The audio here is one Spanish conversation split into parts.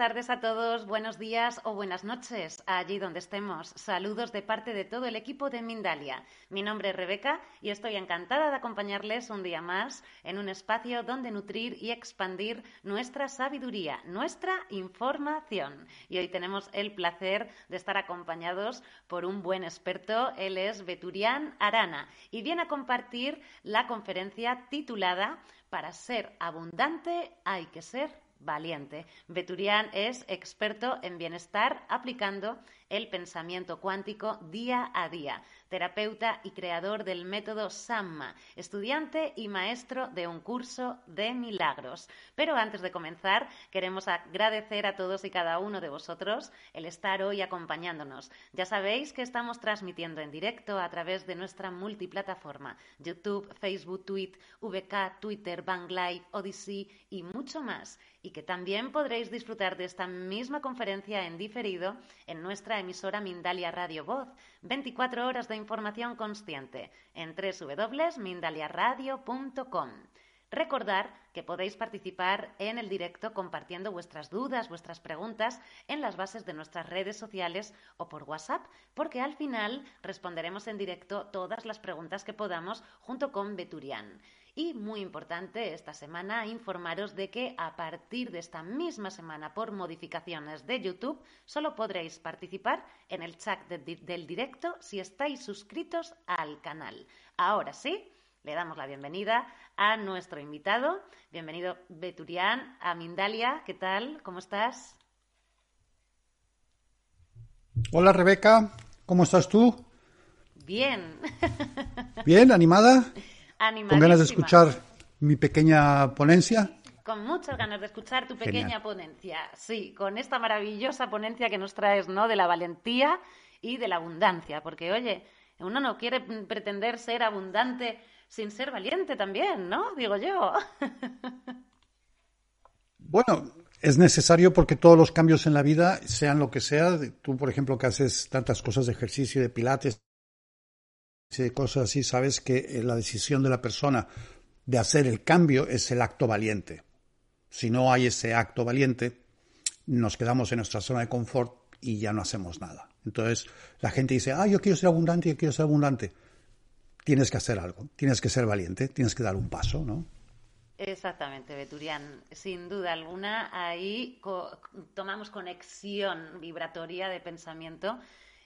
Tardes a todos, buenos días o buenas noches allí donde estemos. Saludos de parte de todo el equipo de Mindalia. Mi nombre es Rebeca y estoy encantada de acompañarles un día más en un espacio donde nutrir y expandir nuestra sabiduría, nuestra información. Y hoy tenemos el placer de estar acompañados por un buen experto. Él es Beturián Arana y viene a compartir la conferencia titulada Para ser abundante hay que ser valiente. Beturian es experto en bienestar aplicando el pensamiento cuántico día a día, terapeuta y creador del método SAMMA, estudiante y maestro de un curso de milagros. Pero antes de comenzar, queremos agradecer a todos y cada uno de vosotros el estar hoy acompañándonos. Ya sabéis que estamos transmitiendo en directo a través de nuestra multiplataforma, YouTube, Facebook, Tweet, VK, Twitter, Bang Live, Odyssey y mucho más y que también podréis disfrutar de esta misma conferencia en diferido en nuestra emisora Mindalia Radio Voz. 24 horas de información consciente en www.mindaliaradio.com. Recordar que podéis participar en el directo compartiendo vuestras dudas, vuestras preguntas en las bases de nuestras redes sociales o por WhatsApp, porque al final responderemos en directo todas las preguntas que podamos junto con Beturian. Y muy importante esta semana informaros de que a partir de esta misma semana por modificaciones de YouTube solo podréis participar en el chat del directo si estáis suscritos al canal. Ahora sí, le damos la bienvenida a nuestro invitado. Bienvenido Beturián, a Mindalia. ¿Qué tal? ¿Cómo estás? Hola Rebeca, ¿cómo estás tú? Bien. ¿Bien? ¿Animada? ¿Con ganas de escuchar mi pequeña ponencia? Con muchas ganas de escuchar tu pequeña ponencia. Sí, con esta maravillosa ponencia que nos traes, ¿no? De la valentía y de la abundancia. Porque, oye, uno no quiere pretender ser abundante sin ser valiente también, ¿no? Digo yo. Bueno, es necesario porque todos los cambios en la vida, sean lo que sea, tú por ejemplo que haces tantas cosas de ejercicio, de pilates, cosas así, sabes que eh, la decisión de la persona de hacer el cambio es el acto valiente. Si no hay ese acto valiente, nos quedamos en nuestra zona de confort y ya no hacemos nada. Entonces la gente dice, ah, yo quiero ser abundante, yo quiero ser abundante. Tienes que hacer algo, tienes que ser valiente, tienes que dar un paso, ¿no? Exactamente, Beturian. Sin duda alguna, ahí tomamos conexión vibratoria de pensamiento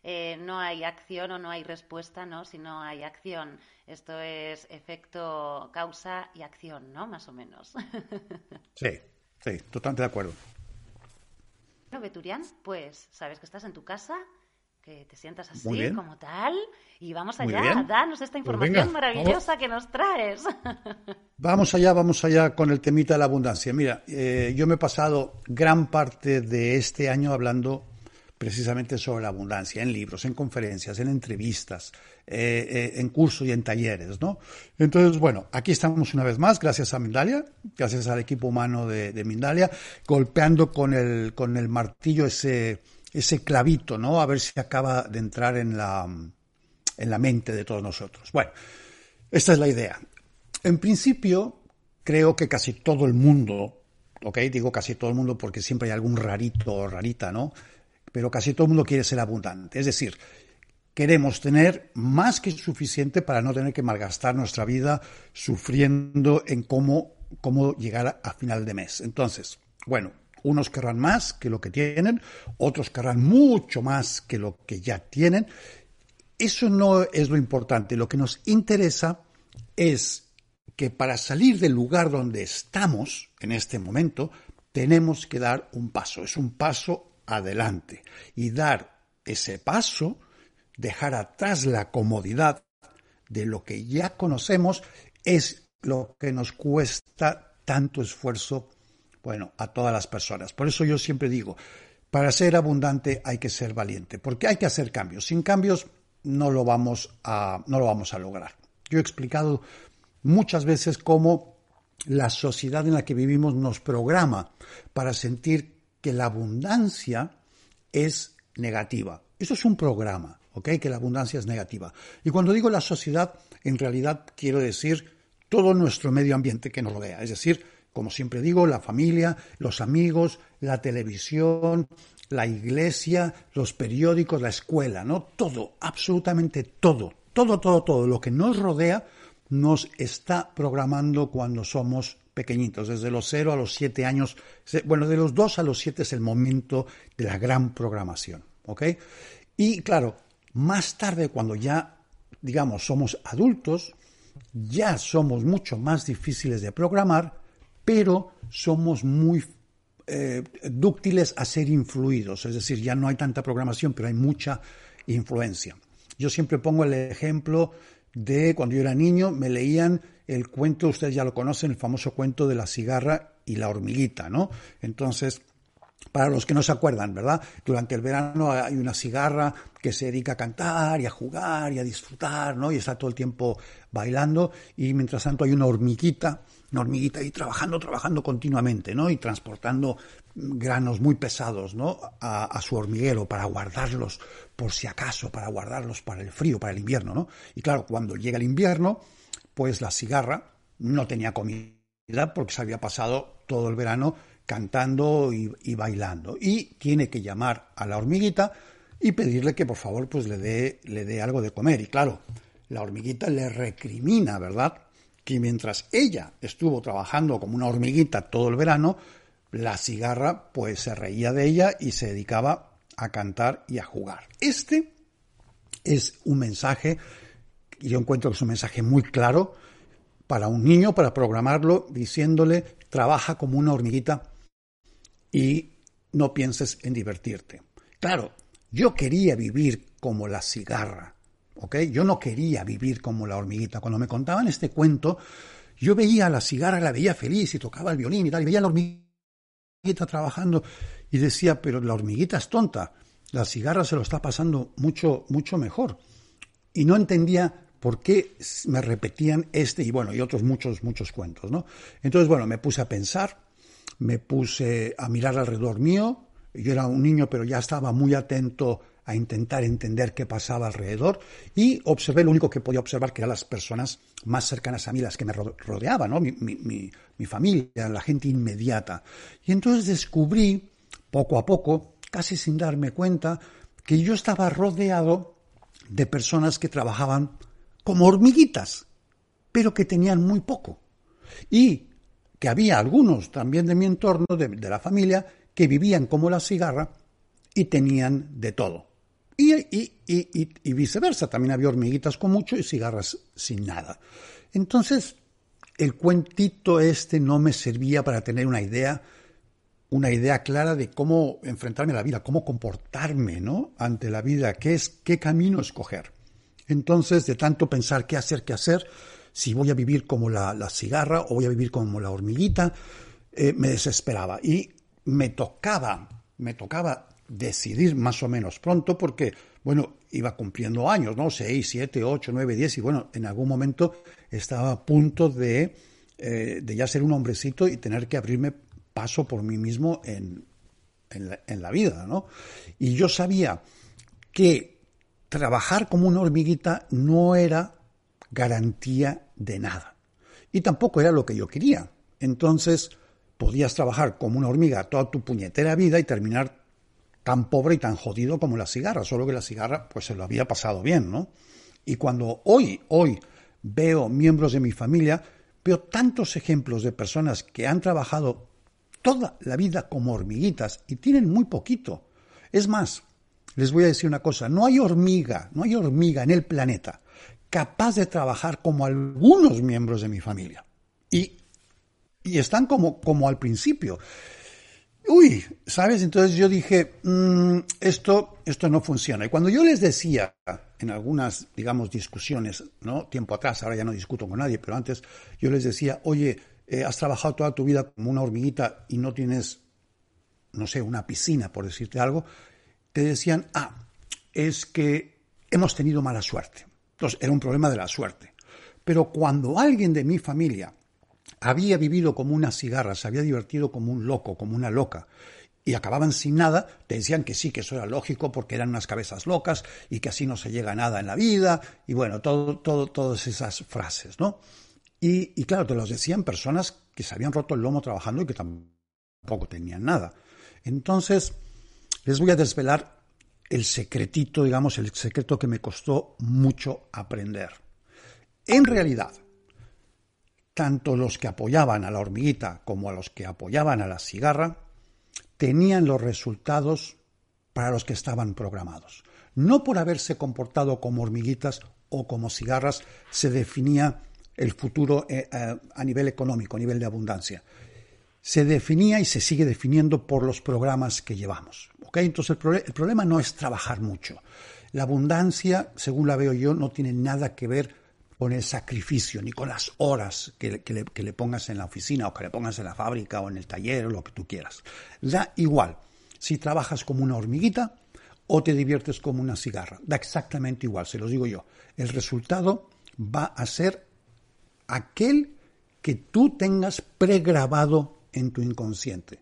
eh, no hay acción o no hay respuesta, ¿no? Si no hay acción. Esto es efecto, causa y acción, ¿no? Más o menos. sí, sí, totalmente de acuerdo. Bueno, Beturian, pues sabes que estás en tu casa, que te sientas así, como tal, y vamos allá, danos esta pues información maravillosa que nos traes. Vamos allá, vamos allá con el temita de la abundancia. Mira, eh, yo me he pasado gran parte de este año hablando precisamente sobre la abundancia, en libros, en conferencias, en entrevistas, eh, eh, en cursos y en talleres, ¿no? Entonces, bueno, aquí estamos una vez más, gracias a Mindalia, gracias al equipo humano de, Mindalia, golpeando con el, con el martillo ese, ese clavito, ¿no? A ver si acaba de entrar en la, en la mente de todos nosotros. Bueno, esta es la idea. En principio, creo que casi todo el mundo, ¿ok? Digo casi todo el mundo porque siempre hay algún rarito o rarita, ¿no? Pero casi todo el mundo quiere ser abundante. Es decir, queremos tener más que suficiente para no tener que malgastar nuestra vida sufriendo en cómo, cómo llegar a final de mes. Entonces, bueno, unos querrán más que lo que tienen, otros querrán mucho más que lo que ya tienen, eso no es lo importante. Lo que nos interesa es que para salir del lugar donde estamos en este momento, tenemos que dar un paso. Es un paso adelante. Y dar ese paso, dejar atrás la comodidad de lo que ya conocemos, es lo que nos cuesta tanto esfuerzo, bueno, a todas las personas. Por eso yo siempre digo, para ser abundante hay que ser valiente, porque hay que hacer cambios. Sin cambios no lo vamos a, no lo vamos a lograr. Yo he explicado muchas veces cómo la sociedad en la que vivimos nos programa para sentir que la abundancia es negativa. Eso es un programa, ¿ok? Que la abundancia es negativa. Y cuando digo la sociedad, en realidad quiero decir todo nuestro medio ambiente que nos rodea. Es decir, como siempre digo, la familia, los amigos, la televisión, la iglesia, los periódicos, la escuela, ¿no? Todo, absolutamente todo, todo, todo, todo lo que nos rodea nos está programando cuando somos pequeñitos, desde los 0 a los 7 años, bueno, de los 2 a los 7 es el momento de la gran programación, ¿ok? Y claro, más tarde, cuando ya, digamos, somos adultos, ya somos mucho más difíciles de programar, pero somos muy eh, dúctiles a ser influidos, es decir, ya no hay tanta programación, pero hay mucha influencia. Yo siempre pongo el ejemplo de cuando yo era niño, me leían el cuento, ustedes ya lo conocen, el famoso cuento de la cigarra y la hormiguita, ¿no? Entonces, para los que no se acuerdan, ¿verdad? Durante el verano hay una cigarra que se dedica a cantar y a jugar y a disfrutar, ¿no? Y está todo el tiempo bailando y mientras tanto hay una hormiguita una hormiguita ahí trabajando, trabajando continuamente, ¿no? Y transportando granos muy pesados, ¿no? A, su hormiguero para guardarlos por si acaso, para guardarlos para el frío, para el invierno, ¿no? Y claro, cuando llega el invierno, pues la cigarra no tenía comida porque se había pasado todo el verano cantando y, y bailando. Y tiene que llamar a la hormiguita y pedirle que por favor pues le dé, le dé algo de comer. Y claro, la hormiguita le recrimina, ¿verdad? que mientras ella estuvo trabajando como una hormiguita todo el verano, la cigarra pues se reía de ella y se dedicaba a cantar y a jugar. Este es un mensaje, yo encuentro que es un mensaje muy claro para un niño, para programarlo, diciéndole, trabaja como una hormiguita y no pienses en divertirte. Claro, yo quería vivir como la cigarra, yo no quería vivir como la hormiguita. Cuando me contaban este cuento, yo veía a la cigarra, la veía feliz y tocaba el violín y tal, y veía la hormiguita trabajando y decía, pero la hormiguita es tonta, la cigarra se lo está pasando mucho, mucho mejor. Y no entendía por qué me repetían este y bueno, y otros muchos, muchos cuentos, ¿no? Entonces, bueno, me puse a pensar, me puse a mirar alrededor mío, yo era un niño, pero ya estaba muy atento a intentar entender qué pasaba alrededor y observé lo único que podía observar que eran las personas más cercanas a mí, las que me rodeaban, mi, mi familia, la gente inmediata. Y entonces descubrí, poco a poco, casi sin darme cuenta, que yo estaba rodeado de personas que trabajaban como hormiguitas, pero que tenían muy poco. Y que había algunos también de mi entorno, de la familia, que vivían como la cigarra y tenían de todo. Y, viceversa, también había hormiguitas con mucho y cigarras sin nada. Entonces, el cuentito este no me servía para tener una idea una idea clara de cómo enfrentarme a la vida, cómo comportarme, ¿no? Ante la vida, qué es, qué camino escoger. Entonces, de tanto pensar qué hacer, qué hacer, si voy a vivir como la, cigarra o voy a vivir como la hormiguita, eh, me desesperaba. Y me tocaba, me tocaba decidir más o menos pronto porque, bueno, iba cumpliendo años, ¿no? Seis, siete, ocho, nueve, diez, y bueno, en algún momento estaba a punto de, eh, de ya ser un hombrecito y tener que abrirme paso por mí mismo en, en, la, vida, ¿no? Y yo sabía que trabajar como una hormiguita no era garantía de nada. Y tampoco era lo que yo quería. Entonces, podías trabajar como una hormiga toda tu puñetera vida y terminar tan pobre y tan jodido como la cigarra, solo que la cigarra pues se lo había pasado bien, ¿no? Y cuando hoy, hoy veo miembros de mi familia, veo tantos ejemplos de personas que han trabajado toda la vida como hormiguitas y tienen muy poquito. Es más, les voy a decir una cosa, no hay hormiga, no hay hormiga en el planeta capaz de trabajar como algunos miembros de mi familia. Y, y están como, como al principio. Uy, ¿sabes? Entonces yo dije, mm, esto, esto no funciona. Y cuando yo les decía en algunas, digamos, discusiones, ¿no? Tiempo atrás, ahora ya no discuto con nadie, pero antes yo les decía, oye, eh, has trabajado toda tu vida como una hormiguita y no tienes, no sé, una piscina, por decirte algo, te decían, ah, es que hemos tenido mala suerte. Entonces, era un problema de la suerte. Pero cuando alguien de mi familia había vivido como una cigarra, se había divertido como un loco, como una loca, y acababan sin nada, te decían que sí, que eso era lógico porque eran unas cabezas locas y que así no se llega a nada en la vida, y bueno, todo, todo, todas esas frases, ¿no? Y, y claro, te los decían personas que se habían roto el lomo trabajando y que tampoco tenían nada. Entonces, les voy a desvelar el secretito, digamos, el secreto que me costó mucho aprender. En realidad, tanto los que apoyaban a la hormiguita como a los que apoyaban a la cigarra tenían los resultados para los que estaban programados. No por haberse comportado como hormiguitas o como cigarras se definía el futuro eh, eh, a nivel económico, a nivel de abundancia. Se definía y se sigue definiendo por los programas que llevamos. Entonces el, el problema no es trabajar mucho. La abundancia, según la veo yo, no tiene nada que ver con el sacrificio, ni con las horas que, le, pongas en la oficina o que le pongas en la fábrica o en el taller o lo que tú quieras. Da igual si trabajas como una hormiguita o te diviertes como una cigarra. Da exactamente igual, se los digo yo. El resultado va a ser aquel que tú tengas pregrabado en tu inconsciente.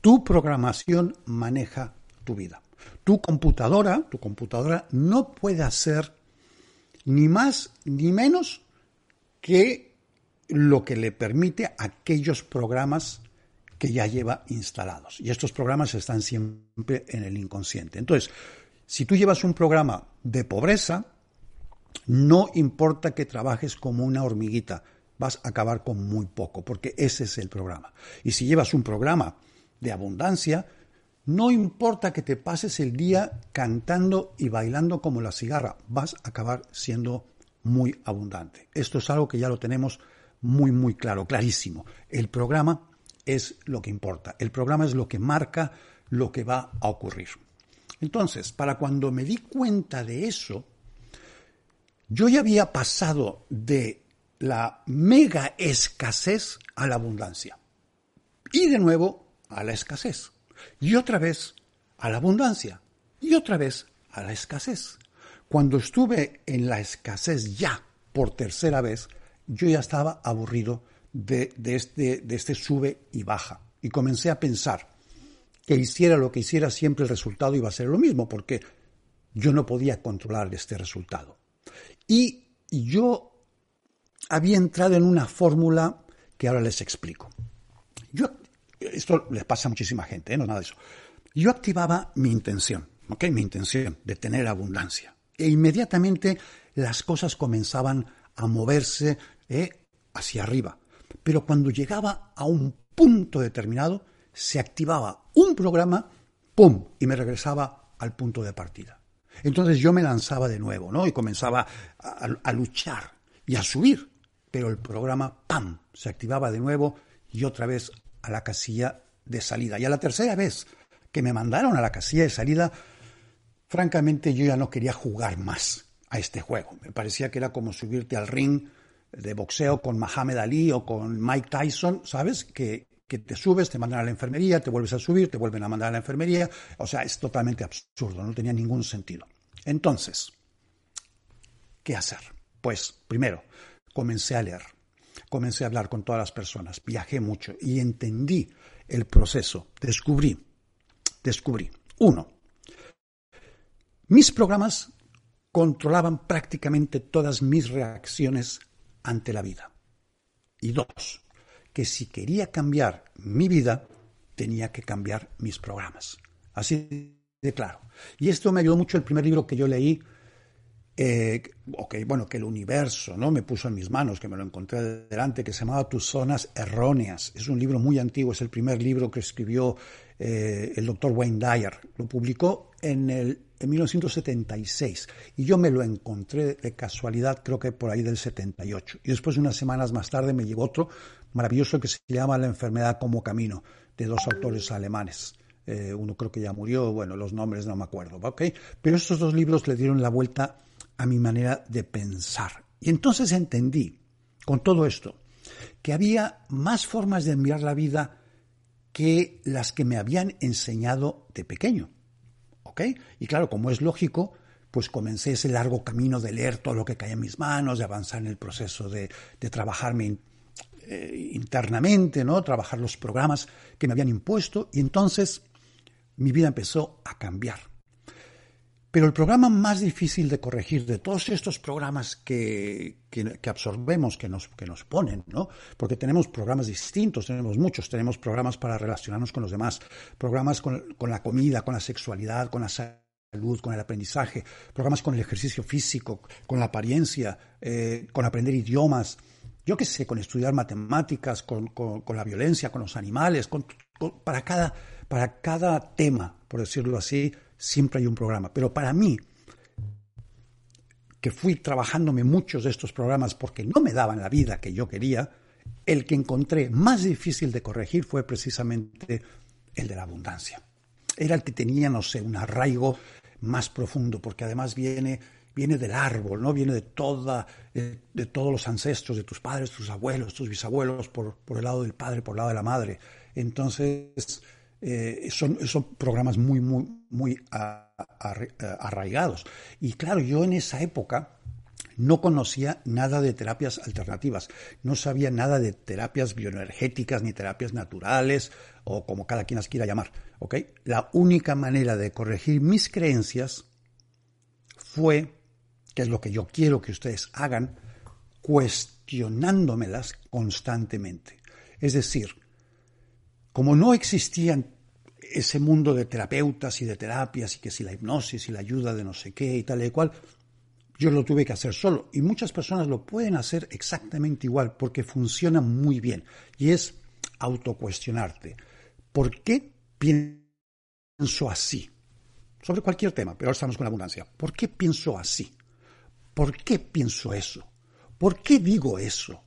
Tu programación maneja tu vida. Tu computadora, tu computadora no puede hacer ni más ni menos que lo que le permite aquellos programas que ya lleva instalados. Y estos programas están siempre en el inconsciente. Entonces, si tú llevas un programa de pobreza, no importa que trabajes como una hormiguita, vas a acabar con muy poco, porque ese es el programa. Y si llevas un programa de abundancia, no importa que te pases el día cantando y bailando como la cigarra, vas a acabar siendo muy abundante. Esto es algo que ya lo tenemos muy, muy claro, clarísimo. El programa es lo que importa. El programa es lo que marca lo que va a ocurrir. Entonces, para cuando me di cuenta de eso, yo ya había pasado de la mega escasez a la abundancia. Y de nuevo a la escasez y otra vez a la abundancia y otra vez a la escasez. Cuando estuve en la escasez ya por tercera vez, yo ya estaba aburrido de, este, de este sube y baja y comencé a pensar que hiciera lo que hiciera siempre el resultado iba a ser lo mismo porque yo no podía controlar este resultado. Y yo había entrado en una fórmula que ahora les explico. Yo esto les pasa a muchísima gente, ¿eh? no nada de eso. Yo activaba mi intención, ¿ok? Mi intención de tener abundancia. E inmediatamente las cosas comenzaban a moverse ¿eh? hacia arriba. Pero cuando llegaba a un punto determinado, se activaba un programa, ¡pum! y me regresaba al punto de partida. Entonces yo me lanzaba de nuevo, ¿no? Y comenzaba a, a luchar y a subir. Pero el programa, ¡pam! se activaba de nuevo y otra vez a la casilla de salida. Y a la tercera vez que me mandaron a la casilla de salida, francamente yo ya no quería jugar más a este juego. Me parecía que era como subirte al ring de boxeo con Muhammad Ali o con Mike Tyson, ¿sabes? Que, que te subes, te mandan a la enfermería, te vuelves a subir, te vuelven a mandar a la enfermería. O sea, es totalmente absurdo, no tenía ningún sentido. Entonces, ¿qué hacer? Pues, primero, comencé a leer, comencé a hablar con todas las personas, viajé mucho y entendí el proceso. Descubrí, descubrí, uno, mis programas controlaban prácticamente todas mis reacciones ante la vida. Y dos, que si quería cambiar mi vida, tenía que cambiar mis programas. Así de claro. Y esto me ayudó mucho el primer libro que yo leí, eh, bueno, que el universo ¿no? me puso en mis manos, que me lo encontré delante, que se llamaba Tus zonas erróneas. Es un libro muy antiguo, es el primer libro que escribió eh, el doctor Wayne Dyer. Lo publicó en, el, en 1976 y yo me lo encontré de casualidad, creo que por ahí del 78. Y después, unas semanas más tarde, me llegó otro maravilloso que se llama La enfermedad como camino, de dos autores alemanes. Eh, uno creo que ya murió, bueno, los nombres no me acuerdo, ¿ok? Pero estos dos libros le dieron la vuelta a mi manera de pensar. Y entonces entendí, con todo esto, que había más formas de mirar la vida que las que me habían enseñado de pequeño. ¿Ok? Y claro, como es lógico, pues comencé ese largo camino de leer todo lo que caía en mis manos, de avanzar en el proceso de, de trabajarme eh, internamente, ¿no? Trabajar los programas que me habían impuesto y entonces mi vida empezó a cambiar. Pero el programa más difícil de corregir de todos estos programas que, que, absorbemos, que nos, que nos ponen, ¿no? Porque tenemos programas distintos, tenemos muchos, tenemos programas para relacionarnos con los demás, programas con, con la comida, con la sexualidad, con la salud, con el aprendizaje, programas con el ejercicio físico, con la apariencia, eh, con aprender idiomas, yo qué sé, con estudiar matemáticas, con, con, la violencia, con los animales, para, cada, para cada tema, por decirlo así, siempre hay un programa. Pero para mí, que fui trabajándome muchos de estos programas porque no me daban la vida que yo quería, el que encontré más difícil de corregir fue precisamente el de la abundancia. Era el que tenía, no sé, un arraigo más profundo, porque además viene, viene del árbol, ¿no? Viene de toda, eh, de todos los ancestros, de tus padres, tus abuelos, tus bisabuelos, por, por el lado del padre, por el lado de la madre. Entonces, eh, son, son, programas muy, muy, muy arraigados. Y claro, yo en esa época no conocía nada de terapias alternativas, no sabía nada de terapias bioenergéticas ni terapias naturales o como cada quien las quiera llamar. ¿okay? La única manera de corregir mis creencias fue, que es lo que yo quiero que ustedes hagan, cuestionándomelas constantemente. Es decir, como no existían ese mundo de terapeutas y de terapias y que si la hipnosis y la ayuda de no sé qué y tal y cual, yo lo tuve que hacer solo. Y muchas personas lo pueden hacer exactamente igual porque funciona muy bien. Y es autocuestionarte. ¿Por qué pienso así? Sobre cualquier tema, pero ahora estamos con la abundancia. ¿Por qué pienso así? ¿Por qué pienso eso? ¿Por qué digo eso?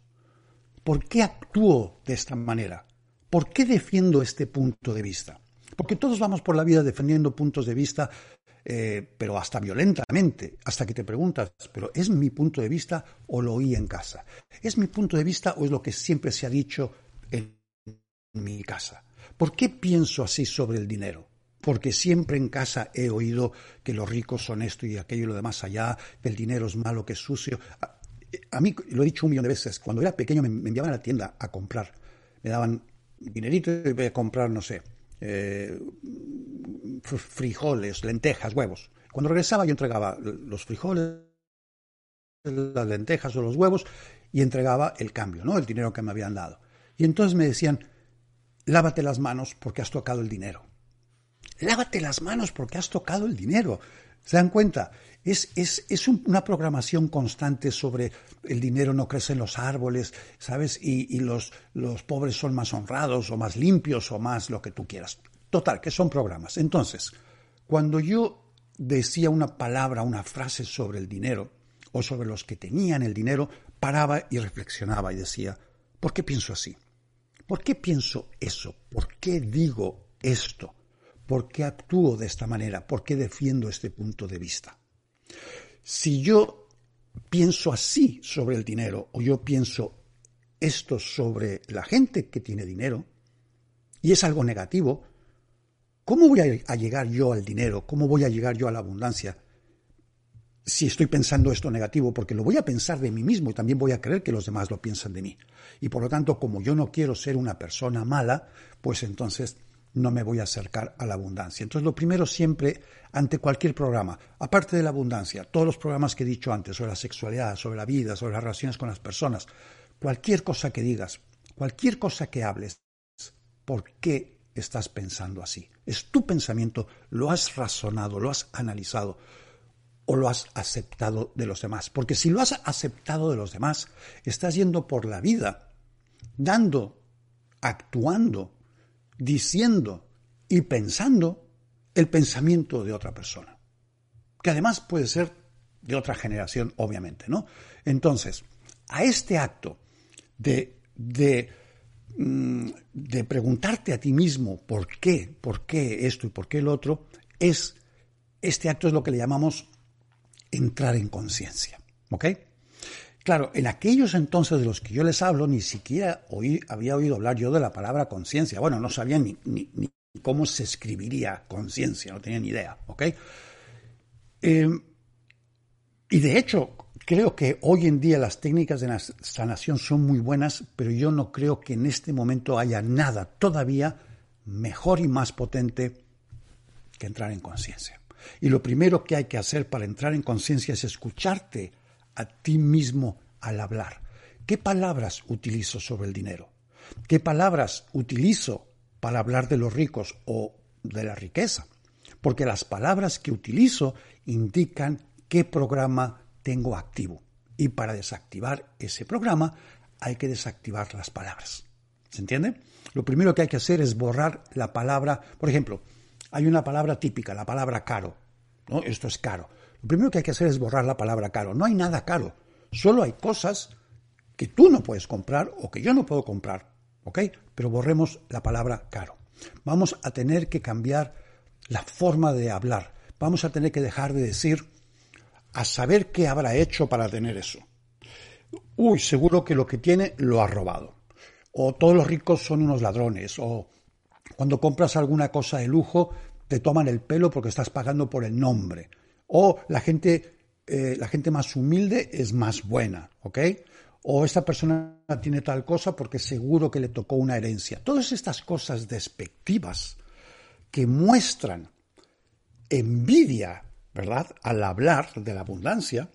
¿Por qué actúo de esta manera? ¿Por qué defiendo este punto de vista? Porque todos vamos por la vida defendiendo puntos de vista, eh, pero hasta violentamente, hasta que te preguntas, ¿pero es mi punto de vista o lo oí en casa? ¿Es mi punto de vista o es lo que siempre se ha dicho en mi casa? ¿Por qué pienso así sobre el dinero? Porque siempre en casa he oído que los ricos son esto y aquello y lo demás allá, que el dinero es malo, que es sucio. A, mí, lo he dicho un millón de veces, cuando era pequeño me, me enviaban a la tienda a comprar. Me daban dinerito y voy a comprar, no sé, eh, frijoles, lentejas, huevos. Cuando regresaba yo entregaba los frijoles, las lentejas o los huevos y entregaba el cambio, ¿no? El dinero que me habían dado. Y entonces me decían, lávate las manos porque has tocado el dinero. Lávate las manos porque has tocado el dinero. ¿Se dan cuenta? Es, es, es una programación constante sobre el dinero no crece en los árboles, ¿sabes? Y, y los, los pobres son más honrados o más limpios o más lo que tú quieras. Total, que son programas. Entonces, cuando yo decía una palabra, una frase sobre el dinero o sobre los que tenían el dinero, paraba y reflexionaba y decía, ¿por qué pienso así? ¿Por qué pienso eso? ¿Por qué digo esto? ¿Por qué actúo de esta manera? ¿Por qué defiendo este punto de vista? Si yo pienso así sobre el dinero o yo pienso esto sobre la gente que tiene dinero y es algo negativo, ¿cómo voy a llegar yo al dinero? ¿Cómo voy a llegar yo a la abundancia? si estoy pensando esto negativo, porque lo voy a pensar de mí mismo y también voy a creer que los demás lo piensan de mí. Y por lo tanto, como yo no quiero ser una persona mala, pues entonces no me voy a acercar a la abundancia. Entonces, lo primero siempre, ante cualquier programa, aparte de la abundancia, todos los programas que he dicho antes, sobre la sexualidad, sobre la vida, sobre las relaciones con las personas, cualquier cosa que digas, cualquier cosa que hables, ¿por qué estás pensando así? Es tu pensamiento, lo has razonado, lo has analizado o lo has aceptado de los demás. Porque si lo has aceptado de los demás, estás yendo por la vida, dando, actuando, diciendo y pensando el pensamiento de otra persona. Que además puede ser de otra generación, obviamente, ¿no? Entonces, a este acto de, mm, de preguntarte a ti mismo por qué, por qué esto y por qué el otro, es, este acto es lo que le llamamos entrar en conciencia. ¿Ok? Claro, en aquellos entonces de los que yo les hablo, ni siquiera oí, había oído hablar yo de la palabra conciencia. Bueno, no sabía ni, cómo se escribiría conciencia, no tenía ni idea. ¿Ok? Em, y de hecho, creo que hoy en día las técnicas de sanación son muy buenas, pero yo no creo que en este momento haya nada todavía mejor y más potente que entrar en conciencia. Y lo primero que hay que hacer para entrar en conciencia es escucharte a ti mismo al hablar. ¿Qué palabras utilizo sobre el dinero? ¿Qué palabras utilizo para hablar de los ricos o de la riqueza? Porque las palabras que utilizo indican qué programa tengo activo. Y para desactivar ese programa hay que desactivar las palabras. ¿Se entiende? Lo primero que hay que hacer es borrar la palabra, por ejemplo, hay una palabra típica, la palabra caro. ¿no? Esto es caro. Lo primero que hay que hacer es borrar la palabra caro. No hay nada caro. Solo hay cosas que tú no puedes comprar o que yo no puedo comprar. ¿Ok? Pero borremos la palabra caro. Vamos a tener que cambiar la forma de hablar. Vamos a tener que dejar de decir a saber qué habrá hecho para tener eso. Uy, seguro que lo que tiene lo ha robado. O todos los ricos son unos ladrones. O cuando compras alguna cosa de lujo, te toman el pelo porque estás pagando por el nombre. O la gente, eh, la gente más humilde es más buena, ¿ok? O esta persona tiene tal cosa porque seguro que le tocó una herencia. Todas estas cosas despectivas que muestran envidia, ¿verdad? Al hablar de la abundancia,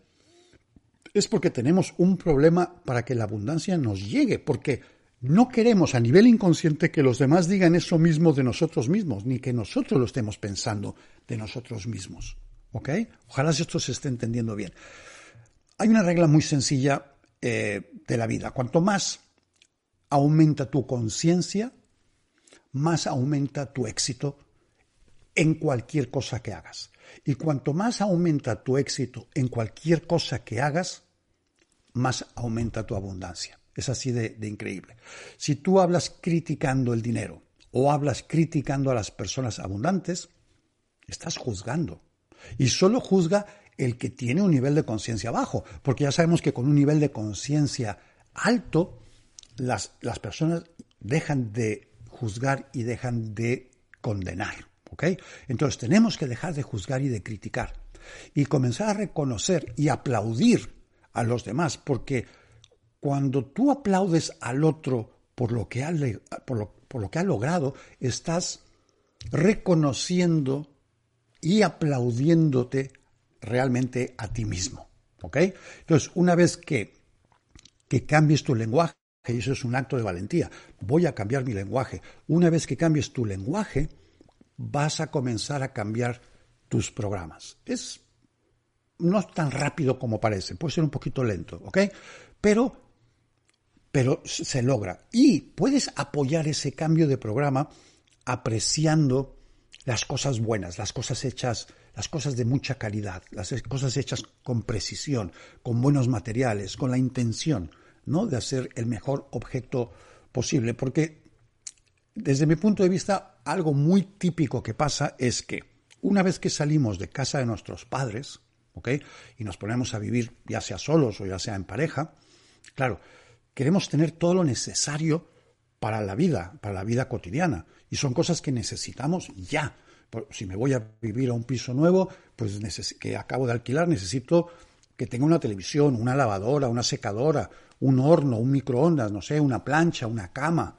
es porque tenemos un problema para que la abundancia nos llegue, porque no queremos a nivel inconsciente que los demás digan eso mismo de nosotros mismos, ni que nosotros lo estemos pensando de nosotros mismos. ¿Ok? Ojalá esto se esté entendiendo bien. Hay una regla muy sencilla eh, de la vida. Cuanto más aumenta tu conciencia, más aumenta tu éxito en cualquier cosa que hagas. Y cuanto más aumenta tu éxito en cualquier cosa que hagas, más aumenta tu abundancia. Es así de, increíble. Si tú hablas criticando el dinero o hablas criticando a las personas abundantes, estás juzgando. Y solo juzga el que tiene un nivel de conciencia bajo, porque ya sabemos que con un nivel de conciencia alto, las, las, personas dejan de juzgar y dejan de condenar. Entonces tenemos que dejar de juzgar y de criticar y comenzar a reconocer y aplaudir a los demás, porque cuando tú aplaudes al otro por lo que ha, por lo, que ha logrado, estás reconociendo y aplaudiéndote realmente a ti mismo. ¿Ok? Entonces, una vez que, que cambies tu lenguaje, y eso es un acto de valentía, voy a cambiar mi lenguaje. Una vez que cambies tu lenguaje, vas a comenzar a cambiar tus programas. Es no es tan rápido como parece, puede ser un poquito lento, ¿ok? Pero pero se logra. Y puedes apoyar ese cambio de programa apreciando las cosas buenas, las cosas hechas, las cosas de mucha calidad, las cosas hechas con precisión, con buenos materiales, con la intención, ¿no? de hacer el mejor objeto posible, porque desde mi punto de vista, algo muy típico que pasa es que una vez que salimos de casa de nuestros padres, ¿ok? Y nos ponemos a vivir ya sea solos o ya sea en pareja, claro, queremos tener todo lo necesario para la vida, para la vida cotidiana. Son cosas que necesitamos ya. Si me voy a vivir a un piso nuevo, pues que acabo de alquilar, necesito que tenga una televisión, una lavadora, una secadora, un horno, un microondas, no sé, una plancha, una cama,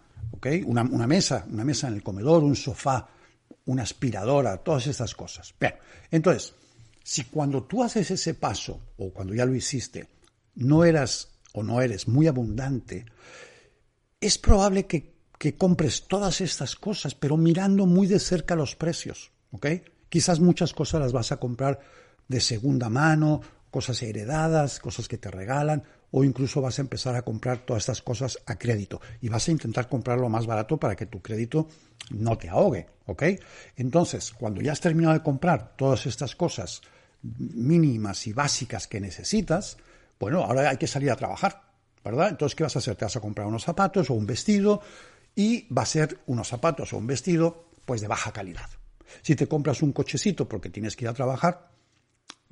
una, una mesa, una mesa en el comedor, un sofá, una aspiradora, todas estas cosas. Bien, entonces, si cuando tú haces ese paso, o cuando ya lo hiciste, no eras o no eres muy abundante, es probable que, que compres todas estas cosas, pero mirando muy de cerca los precios, ¿ok? Quizás muchas cosas las vas a comprar de segunda mano cosas heredadas, cosas que te regalan, o incluso vas a empezar a comprar todas estas cosas a crédito y vas a intentar comprarlo más barato para que tu crédito no te ahogue, ¿ok? Entonces, cuando ya has terminado de comprar todas estas cosas mínimas y básicas que necesitas, bueno, ahora hay que salir a trabajar, ¿verdad? Entonces, ¿qué vas a hacer? Te vas a comprar unos zapatos o un vestido y va a ser unos zapatos o un vestido pues de baja calidad. Si te compras un cochecito porque tienes que ir a trabajar,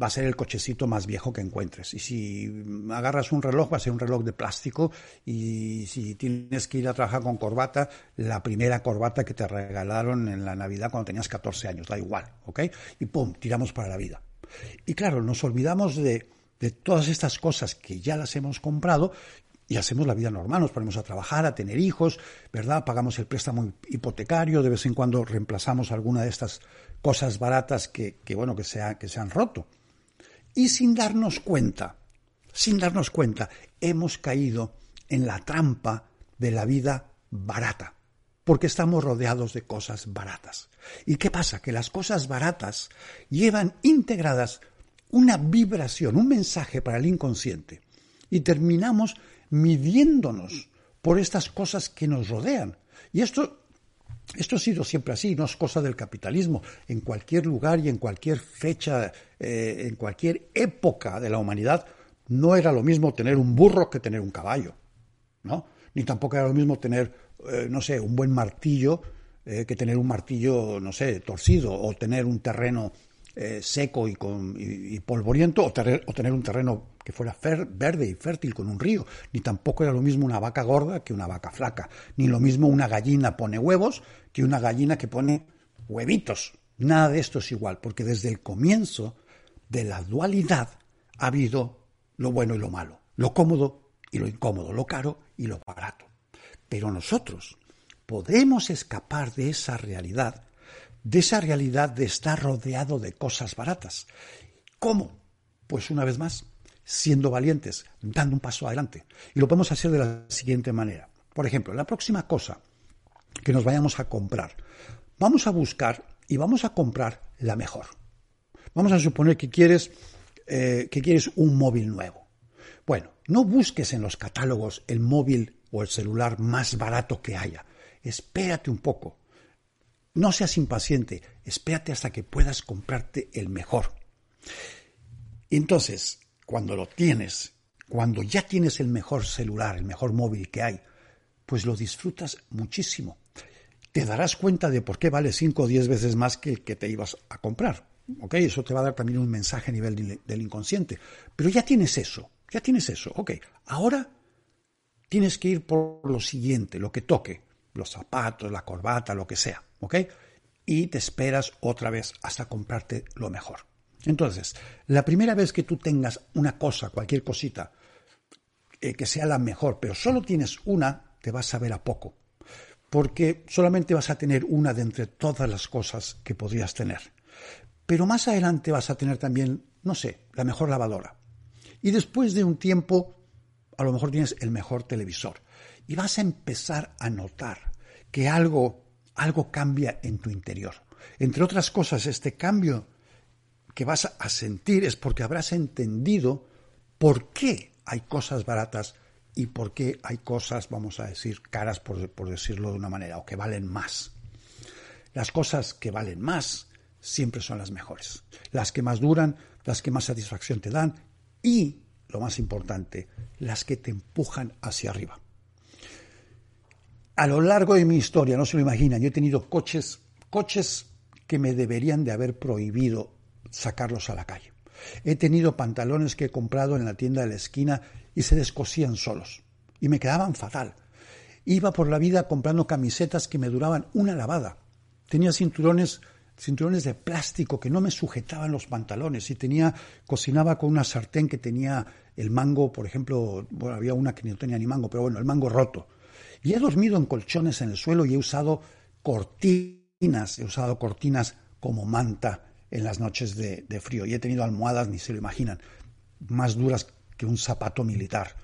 va a ser el cochecito más viejo que encuentres. Y si agarras un reloj, va a ser un reloj de plástico. Y si tienes que ir a trabajar con corbata, la primera corbata que te regalaron en la Navidad cuando tenías 14 años, da igual, ¿ok? Y pum, tiramos para la vida. Y claro, nos olvidamos de, de todas estas cosas que ya las hemos comprado y hacemos la vida normal, nos ponemos a trabajar, a tener hijos, ¿verdad? Pagamos el préstamo hipotecario, de vez en cuando reemplazamos alguna de estas cosas baratas que, que bueno, que se, que se han roto. Y sin darnos cuenta, sin darnos cuenta, hemos caído en la trampa de la vida barata, porque estamos rodeados de cosas baratas. ¿Y qué pasa? Que las cosas baratas llevan integradas una vibración, un mensaje para el inconsciente, y terminamos midiéndonos por estas cosas que nos rodean. Y esto esto ha sido siempre así, no es cosa del capitalismo. En cualquier lugar y en cualquier fecha, eh, en cualquier época de la humanidad, no era lo mismo tener un burro que tener un caballo, ¿no? Ni tampoco era lo mismo tener, eh, no sé, un buen martillo eh, que tener un martillo, no sé, torcido, o tener un terreno seco y, con, y, polvoriento, o o tener un terreno que fuera verde y fértil con un río, ni tampoco era lo mismo una vaca gorda que una vaca flaca, ni lo mismo una gallina pone huevos que una gallina que pone huevitos. Nada de esto es igual, porque desde el comienzo de la dualidad ha habido lo bueno y lo malo, lo cómodo y lo incómodo, lo caro y lo barato. Pero nosotros podemos escapar de esa realidad, de esa realidad de estar rodeado de cosas baratas. ¿Cómo? Pues una vez más, siendo valientes, dando un paso adelante. Y lo podemos hacer de la siguiente manera. Por ejemplo, la próxima cosa que nos vayamos a comprar, vamos a buscar y vamos a comprar la mejor. Vamos a suponer que quieres, eh, que quieres un móvil nuevo. Bueno, no busques en los catálogos el móvil o el celular más barato que haya. Espérate un poco. No seas impaciente. Espérate hasta que puedas comprarte el mejor. Entonces, cuando lo tienes, cuando ya tienes el mejor celular, el mejor móvil que hay, pues lo disfrutas muchísimo. Te darás cuenta de por qué vale 5 o 10 veces más que el que te ibas a comprar. ¿Ok? Eso te va a dar también un mensaje a nivel del inconsciente. Pero ya tienes eso, ya tienes eso. Ok, ahora tienes que ir por lo siguiente, lo que toque, los zapatos, la corbata, lo que sea. ¿Ok? Y te esperas otra vez hasta comprarte lo mejor. Entonces, la primera vez que tú tengas una cosa, cualquier cosita, eh, que sea la mejor, pero solo tienes una, te vas a ver a poco. Porque solamente vas a tener una de entre todas las cosas que podrías tener. Pero más adelante vas a tener también, no sé, la mejor lavadora. Y después de un tiempo, a lo mejor tienes el mejor televisor. Y vas a empezar a notar que algo, algo cambia en tu interior. Entre otras cosas, este cambio que vas a sentir es porque habrás entendido por qué hay cosas baratas y por qué hay cosas, vamos a decir, caras, por, decirlo de una manera, o que valen más. Las cosas que valen más siempre son las mejores, las que más duran, las que más satisfacción te dan y, lo más importante, las que te empujan hacia arriba. a lo largo de mi historia, no se lo imaginan, yo he tenido coches, coches que me deberían de haber prohibido sacarlos a la calle. He tenido pantalones que he comprado en la tienda de la esquina y se descosían solos y me quedaban fatal. Iba por la vida comprando camisetas que me duraban una lavada. Tenía cinturones cinturones de plástico que no me sujetaban los pantalones y tenía cocinaba con una sartén que tenía el mango, por ejemplo, bueno, había una que no tenía ni mango, pero bueno, el mango roto. Y he dormido en colchones en el suelo y he usado cortinas, he usado cortinas como manta en las noches de, frío. Y he tenido almohadas, ni se lo imaginan, más duras que un zapato militar.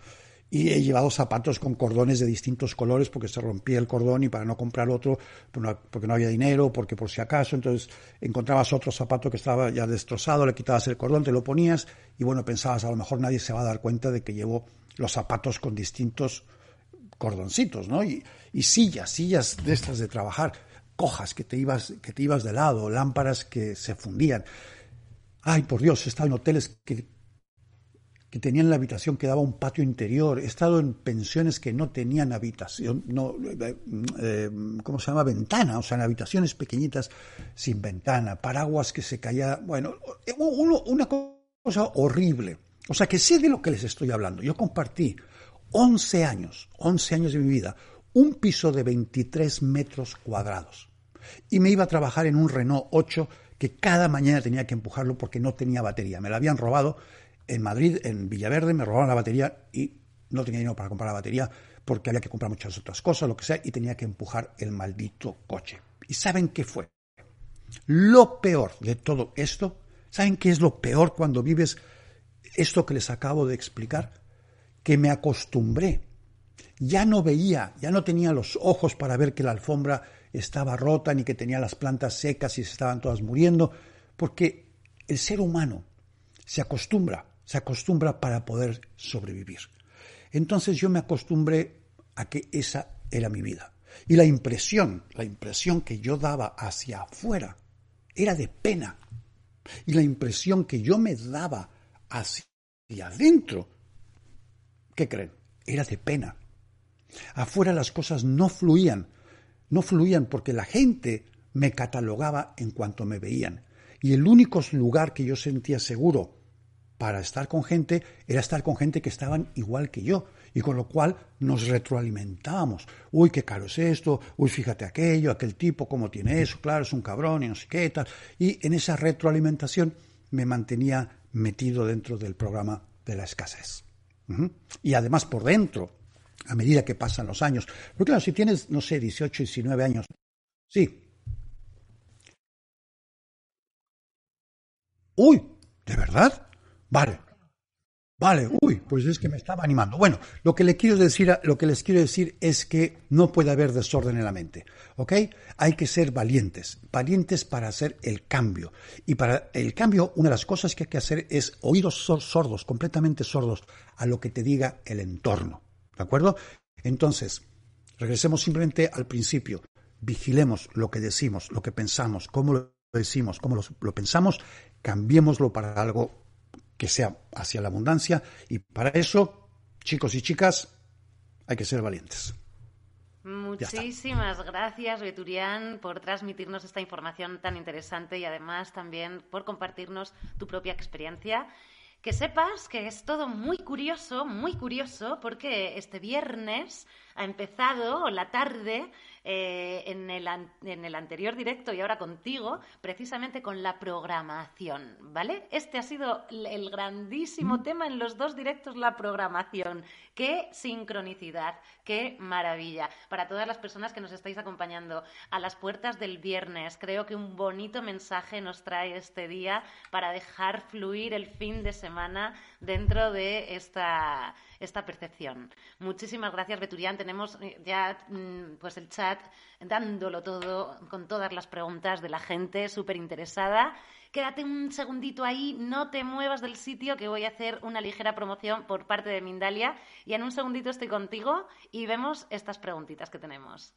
Y he llevado zapatos con cordones de distintos colores porque se rompía el cordón y para no comprar otro, porque no había dinero, porque por si acaso, entonces encontrabas otro zapato que estaba ya destrozado, le quitabas el cordón, te lo ponías y bueno, pensabas, a lo mejor nadie se va a dar cuenta de que llevo los zapatos con distintos cordoncitos, ¿no? Y, y sillas, sillas de estas de trabajar, cojas que te ibas, que te ibas de lado, lámparas que se fundían. Ay, por Dios, he estado en hoteles que que tenían la habitación que daba un patio interior. He estado en pensiones que no tenían habitación, no, eh, eh, ¿cómo se llama? Ventana, o sea, en habitaciones pequeñitas sin ventana, paraguas que se caía, bueno, una cosa horrible. O sea, que sé de lo que les estoy hablando. Yo compartí 11 años, 11 años de mi vida, un piso de 23 metros cuadrados. Y me iba a trabajar en un Renault 8 que cada mañana tenía que empujarlo porque no tenía batería. Me la habían robado en Madrid, en Villaverde, me robaron la batería y no tenía dinero para comprar la batería porque había que comprar muchas otras cosas, lo que sea, y tenía que empujar el maldito coche. ¿Y saben qué fue? Lo peor de todo esto, ¿saben qué es lo peor cuando vives esto que les acabo de explicar? Que me acostumbré. Ya no veía, ya no tenía los ojos para ver que la alfombra estaba rota ni que tenía las plantas secas y se estaban todas muriendo, porque el ser humano se acostumbra se acostumbra para poder sobrevivir. Entonces yo me acostumbré a que esa era mi vida. Y la impresión, la impresión que yo daba hacia afuera era de pena. Y la impresión que yo me daba hacia adentro, ¿qué creen? Era de pena. Afuera las cosas no fluían, no fluían porque la gente me catalogaba en cuanto me veían. Y el único lugar que yo sentía seguro para estar con gente era estar con gente que estaban igual que yo y con lo cual nos retroalimentábamos. Uy, qué caro es esto, uy, fíjate aquello, aquel tipo, cómo tiene eso, claro, es un cabrón y no sé qué tal. Y en esa retroalimentación me mantenía metido dentro del programa de la escasez. Y además por dentro, a medida que pasan los años. Porque claro, si tienes, no sé, 18, 19 años, sí. Uy, ¿de verdad? Vale. Vale, uy, pues es que me estaba animando. Bueno, lo que, le quiero decir, lo que les quiero decir es que no puede haber desorden en la mente, ¿ok? Hay que ser valientes, valientes para hacer el cambio. Y para el cambio, una de las cosas que hay que hacer es oídos sordos, completamente sordos a lo que te diga el entorno, ¿de acuerdo? Entonces, regresemos simplemente al principio. Vigilemos lo que decimos, lo que pensamos, cómo lo decimos, cómo lo, lo pensamos, cambiémoslo para algo que sea hacia la abundancia y para eso, chicos y chicas, hay que ser valientes. Muchísimas gracias, Beturián, por transmitirnos esta información tan interesante y además también por compartirnos tu propia experiencia. Que sepas que es todo muy curioso, muy curioso, porque este viernes ha empezado la tarde eh, en, el, en, el, anterior directo y ahora contigo, precisamente con la programación, ¿vale? Este ha sido el grandísimo mm. tema en los dos directos, la programación. Qué sincronicidad, qué maravilla. Para todas las personas que nos estáis acompañando a las puertas del viernes, creo que un bonito mensaje nos trae este día para dejar fluir el fin de semana dentro de esta esta percepción. Muchísimas gracias, Beturián. Tenemos eh, ya mm, pues el chat dándolo todo con todas las preguntas de la gente súper interesada. Quédate un segundito ahí, no te muevas del sitio que voy a hacer una ligera promoción por parte de Mindalia y en un segundito estoy contigo y vemos estas preguntitas que tenemos.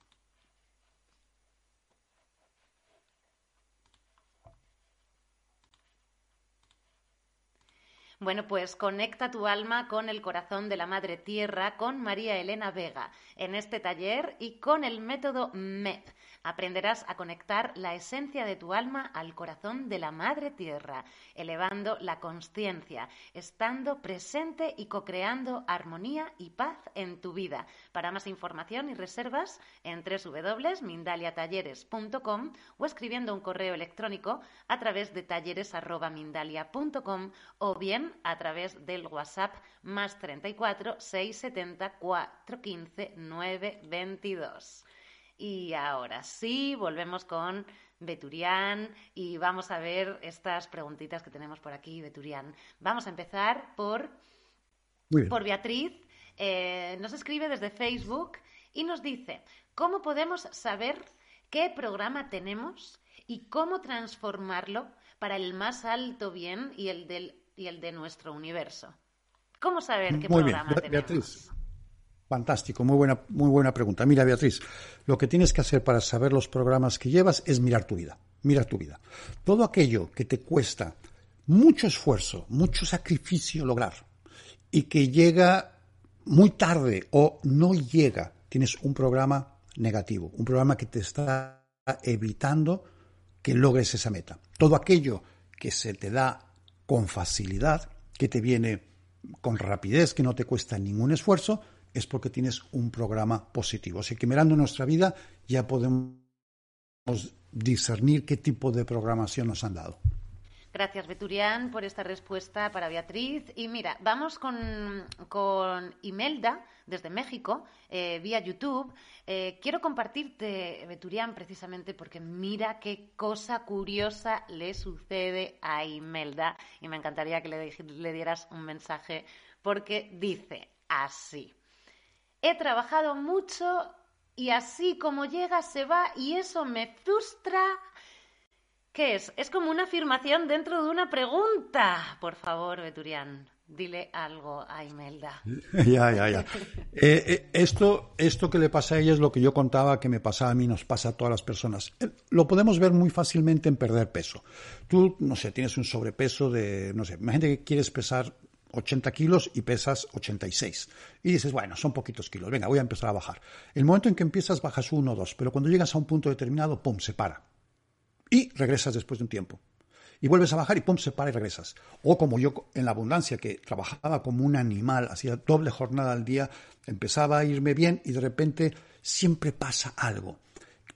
Bueno, pues conecta tu alma con el corazón de la Madre Tierra con María Elena Vega en este taller y con el método MEP Aprenderás a conectar la esencia de tu alma al corazón de la Madre Tierra, elevando la conciencia, estando presente y co-creando armonía y paz en tu vida. Para más información y reservas, en www.mindaliatalleres.com o escribiendo un correo electrónico a través de talleres.mindalia.com o bien a través del WhatsApp más 34 670 415 922. Y ahora sí, volvemos con Beturián y vamos a ver estas preguntitas que tenemos por aquí, Beturián. Vamos a empezar por, por Beatriz. Eh, nos escribe desde Facebook y nos dice, ¿cómo podemos saber qué programa tenemos y cómo transformarlo para el más alto bien y el, del, y el de nuestro universo? ¿Cómo saber qué programa tenemos? Beatriz. Fantástico, muy buena, muy buena pregunta. Mira, Beatriz, lo que tienes que hacer para saber los programas que llevas es mirar tu vida. Mira tu vida. Todo aquello que te cuesta mucho esfuerzo, mucho sacrificio lograr y que llega muy tarde o no llega, tienes un programa negativo, un programa que te está evitando que logres esa meta. Todo aquello que se te da con facilidad, que te viene con rapidez, que no te cuesta ningún esfuerzo, es porque tienes un programa positivo. Así que mirando nuestra vida ya podemos discernir qué tipo de programación nos han dado. Gracias, Beturián, por esta respuesta para Beatriz. Y mira, vamos con, Imelda desde México, eh, vía YouTube. Eh, quiero compartirte, Beturián, precisamente porque mira qué cosa curiosa le sucede a Imelda. Y me encantaría que le dieras un mensaje porque dice así he trabajado mucho y así como llega se va y eso me frustra. ¿Qué es? Es como una afirmación dentro de una pregunta. Por favor, Beturián, dile algo a Imelda. ya, ya, ya. Eh, eh, esto, esto que le pasa a ella es lo que yo contaba que me pasaba a mí, nos pasa a todas las personas. Eh, lo podemos ver muy fácilmente en perder peso. Tú, no sé, tienes un sobrepeso de, no sé, imagínate que quieres pesar 80 kilos y pesas 86. Y dices, bueno, son poquitos kilos, venga, voy a empezar a bajar. El momento en que empiezas bajas uno o dos, pero cuando llegas a un punto determinado, pum, se para. Y regresas después de un tiempo. Y vuelves a bajar y pum, se para y regresas. O como yo en la abundancia, que trabajaba como un animal, hacía doble jornada al día, empezaba a irme bien y de repente siempre pasa algo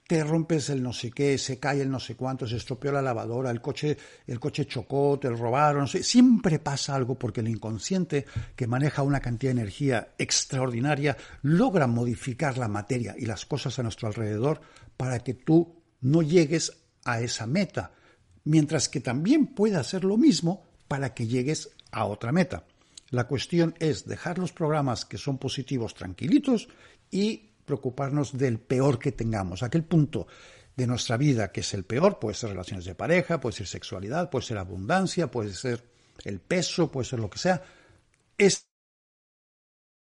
te rompes el no sé qué, se cae el no sé cuánto, se estropeó la lavadora, el coche, el coche chocó, te lo robaron, no sé, siempre pasa algo porque el inconsciente que maneja una cantidad de energía extraordinaria logra modificar la materia y las cosas a nuestro alrededor para que tú no llegues a esa meta, mientras que también puede hacer lo mismo para que llegues a otra meta. La cuestión es dejar los programas que son positivos tranquilitos y preocuparnos del peor que tengamos, aquel punto de nuestra vida que es el peor, puede ser relaciones de pareja, puede ser sexualidad, puede ser abundancia, puede ser el peso, puede ser lo que sea. Ese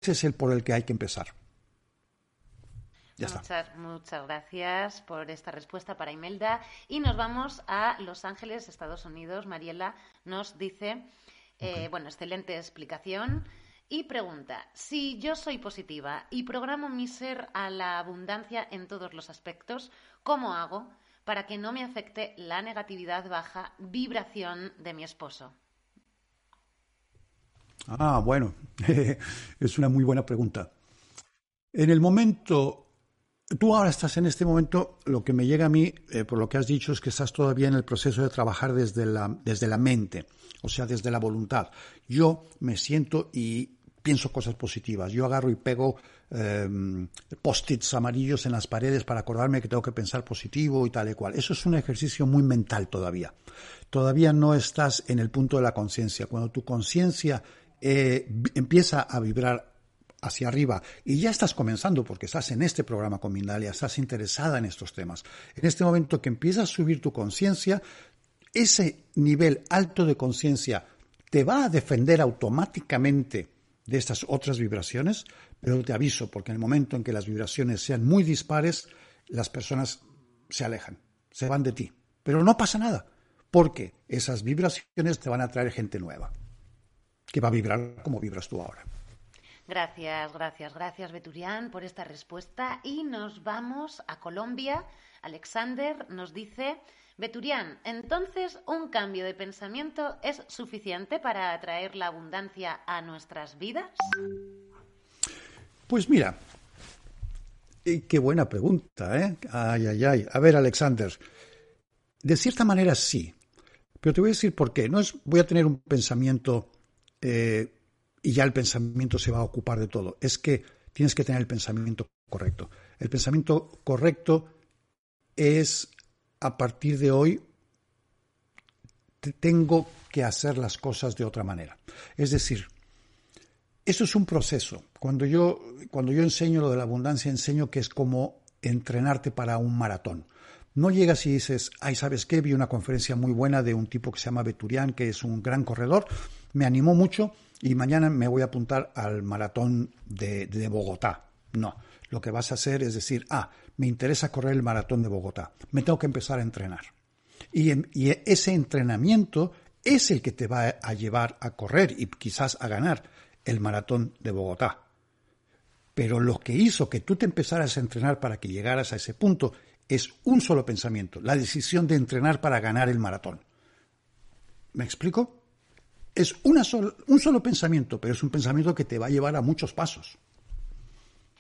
es el por el que hay que empezar. Ya muchas, muchas gracias por esta respuesta para Imelda. Y nos vamos a Los Ángeles, Estados Unidos. Mariela nos dice, eh, bueno, excelente explicación. Y pregunta, si yo soy positiva y programo mi ser a la abundancia en todos los aspectos, ¿cómo hago para que no me afecte la negatividad baja vibración de mi esposo? Ah, bueno, es una muy buena pregunta. En el momento, tú ahora estás en este momento, lo que me llega a mí, eh, por lo que has dicho, es que estás todavía en el proceso de trabajar desde la, desde la mente, o sea, desde la voluntad. Yo me siento y pienso cosas positivas. Yo agarro y pego em, post-its amarillos en las paredes para acordarme que tengo que pensar positivo y tal y cual. Eso es un ejercicio muy mental todavía. Todavía no estás en el punto de la conciencia. Cuando tu conciencia eh, empieza a vibrar hacia arriba y ya estás comenzando porque estás en este programa con Mindalia, estás interesada en estos temas. En este momento que empiezas a subir tu conciencia, ese nivel alto de conciencia te va a defender automáticamente de estas otras vibraciones, pero te aviso, porque en el momento en que las vibraciones sean muy dispares, las personas se alejan, se van de ti. Pero no pasa nada, porque esas vibraciones te van a traer gente nueva. que va a vibrar como vibras tú ahora. Gracias, gracias, gracias Beturián por esta respuesta y nos vamos a Colombia. Alexander nos dice, Beturián, entonces un cambio de pensamiento es suficiente para atraer la abundancia a nuestras vidas? Pues mira, qué buena pregunta, ¿eh? Ay, ay, ay. A ver, Alexander, de cierta manera sí, pero te voy a decir por qué. No es voy a tener un pensamiento eh, y ya el pensamiento se va a ocupar de todo. Es que tienes que tener el pensamiento correcto. El pensamiento correcto es a partir de hoy tengo que hacer las cosas de otra manera. Es decir, eso es un proceso. Cuando yo, cuando yo enseño lo de la abundancia, enseño que es como entrenarte para un maratón. No llegas y dices, ay, ¿sabes qué? Vi una conferencia muy buena de un tipo que se llama Beturian, que es un gran corredor, me animó mucho y mañana me voy a apuntar al maratón de, de Bogotá. No, lo que vas a hacer es decir, ah, me interesa correr el maratón de Bogotá, me tengo que empezar a entrenar. Y, ese entrenamiento es el que te va a llevar a correr y quizás a ganar el maratón de Bogotá. Pero lo que hizo que tú te empezaras a entrenar para que llegaras a ese punto es un solo pensamiento, la decisión de entrenar para ganar el maratón. ¿Me explico? Es un solo pensamiento, pero es un pensamiento que te va a llevar a muchos pasos.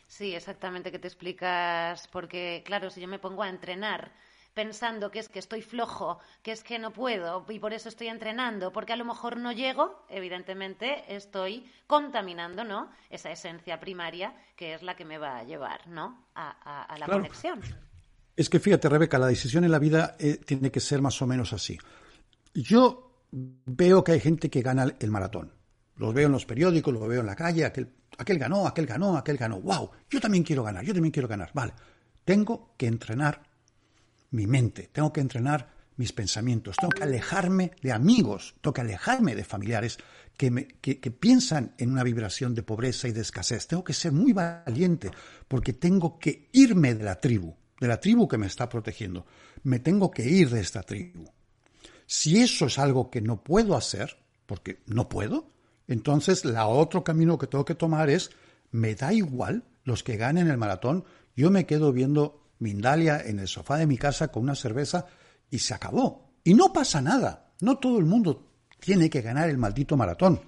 Sí, exactamente que te explicas, porque claro, si yo me pongo a entrenar pensando que es que estoy flojo, que es que no puedo y por eso estoy entrenando, porque a lo mejor no llego, evidentemente estoy contaminando, ¿no? Esa esencia primaria que es la que me va a llevar, ¿no? A, la conexión. Es que fíjate, Rebeca, la decisión en la vida eh, tiene que ser más o menos así. Yo veo que hay gente que gana el maratón. Los veo en los periódicos, los veo en la calle, aquel, aquel ganó, aquel ganó, aquel ganó. ¡Wow! Yo también quiero ganar, yo también quiero ganar. Vale, tengo que entrenar mi mente, tengo que entrenar mis pensamientos, tengo que alejarme de amigos, tengo que alejarme de familiares que, me, que, piensan en una vibración de pobreza y de escasez. Tengo que ser muy valiente porque tengo que irme de la tribu, de la tribu que me está protegiendo. Me tengo que ir de esta tribu. Si eso es algo que no puedo hacer, porque no puedo, entonces la otro camino que tengo que tomar es, me da igual los que ganen el maratón, yo me quedo viendo Mindalia en el sofá de mi casa con una cerveza y se acabó. Y no pasa nada. No todo el mundo tiene que ganar el maldito maratón.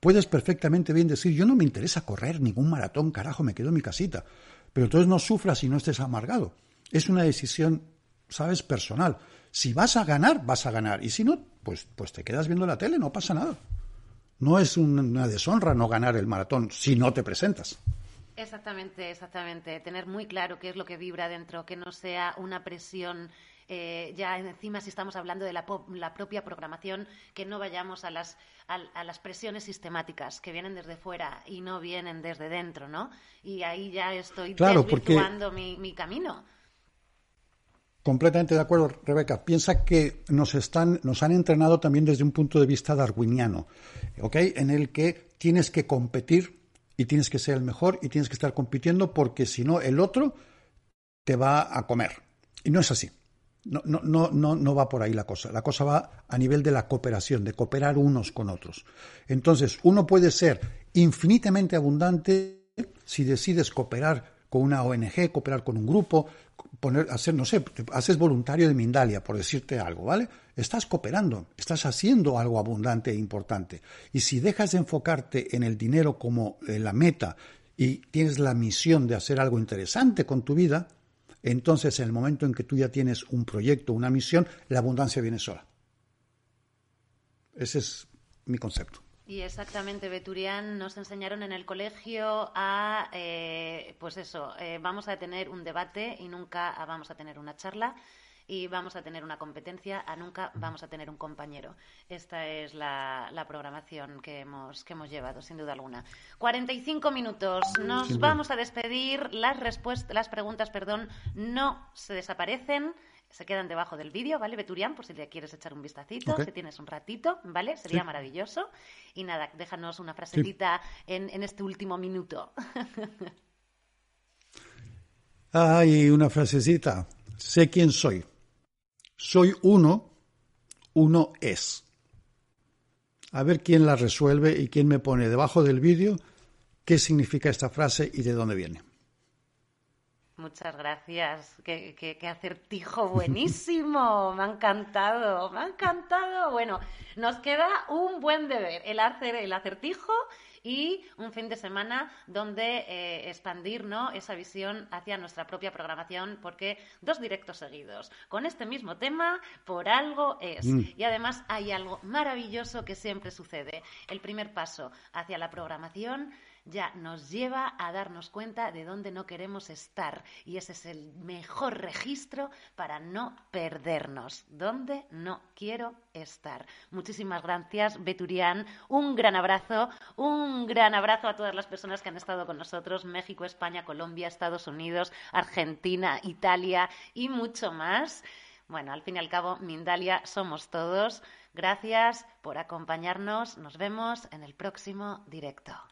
Puedes perfectamente bien decir, yo no me interesa correr ningún maratón, carajo, me quedo en mi casita. Pero entonces no sufras y no estés amargado. Es una decisión, sabes, personal. Si vas a ganar, vas a ganar. Y si no, pues, pues te quedas viendo la tele, no pasa nada. No es una deshonra no ganar el maratón si no te presentas. Exactamente, exactamente. Tener muy claro qué es lo que vibra dentro, que no sea una presión eh, ya encima si estamos hablando de la, propia programación, que no vayamos a las, a, las presiones sistemáticas que vienen desde fuera y no vienen desde dentro, ¿no? Y ahí ya estoy claro, mi, mi, camino. Completamente de acuerdo, Rebeca. Piensa que nos están, nos han entrenado también desde un punto de vista darwiniano, ¿ok? En el que tienes que competir y tienes que ser el mejor y tienes que estar compitiendo porque si no el otro te va a comer. Y no es así. No, no, no, no, no va por ahí la cosa. La cosa va a nivel de la cooperación, de cooperar unos con otros. Entonces, uno puede ser infinitamente abundante si decides cooperar con una ONG, cooperar con un grupo, poner, hacer, no sé, haces voluntario de Mindalia, por decirte algo, ¿vale? Estás cooperando, estás haciendo algo abundante e importante. Y si dejas de enfocarte en el dinero como eh, la meta y tienes la misión de hacer algo interesante con tu vida, entonces en el momento en que tú ya tienes un proyecto, una misión, la abundancia viene sola. Ese es mi concepto. Y exactamente, Beturián, nos enseñaron en el colegio a, eh, pues eso, eh, vamos a tener un debate y nunca vamos a tener una charla y vamos a tener una competencia a nunca vamos a tener un compañero. Esta es la, programación que hemos, que hemos llevado, sin duda alguna. 45 minutos. Nos vamos a despedir. Las, respuestas, las preguntas perdón, no se desaparecen se quedan debajo del vídeo, ¿vale, Beturian? Por si le quieres echar un vistacito, si tienes un ratito, ¿vale? Sería maravilloso. Y nada, déjanos una frasecita en, este último minuto. Ay, una frasecita. Sé quién soy. Soy uno, uno es. a ver quién la resuelve y quién me pone debajo del vídeo qué significa esta frase y de dónde viene. Muchas gracias. Qué, qué, acertijo buenísimo. Me ha encantado, me ha encantado. Bueno, nos queda un buen deber, el hacer el acertijo y un fin de semana donde eh, expandir ¿no? esa visión hacia nuestra propia programación, porque dos directos seguidos con este mismo tema, por algo es. Mm. Y además hay algo maravilloso que siempre sucede. El primer paso hacia la programación ya nos lleva a darnos cuenta de dónde no queremos estar. Y ese es el mejor registro para no perdernos. ¿Dónde no quiero estar? Muchísimas gracias, Beturian. Un gran abrazo, un gran abrazo a todas las personas que han estado con nosotros, México, España, Colombia, Estados Unidos, Argentina, Italia y mucho más. Bueno, al fin y al cabo, Mindalia somos todos. Gracias por acompañarnos. Nos vemos en el próximo directo.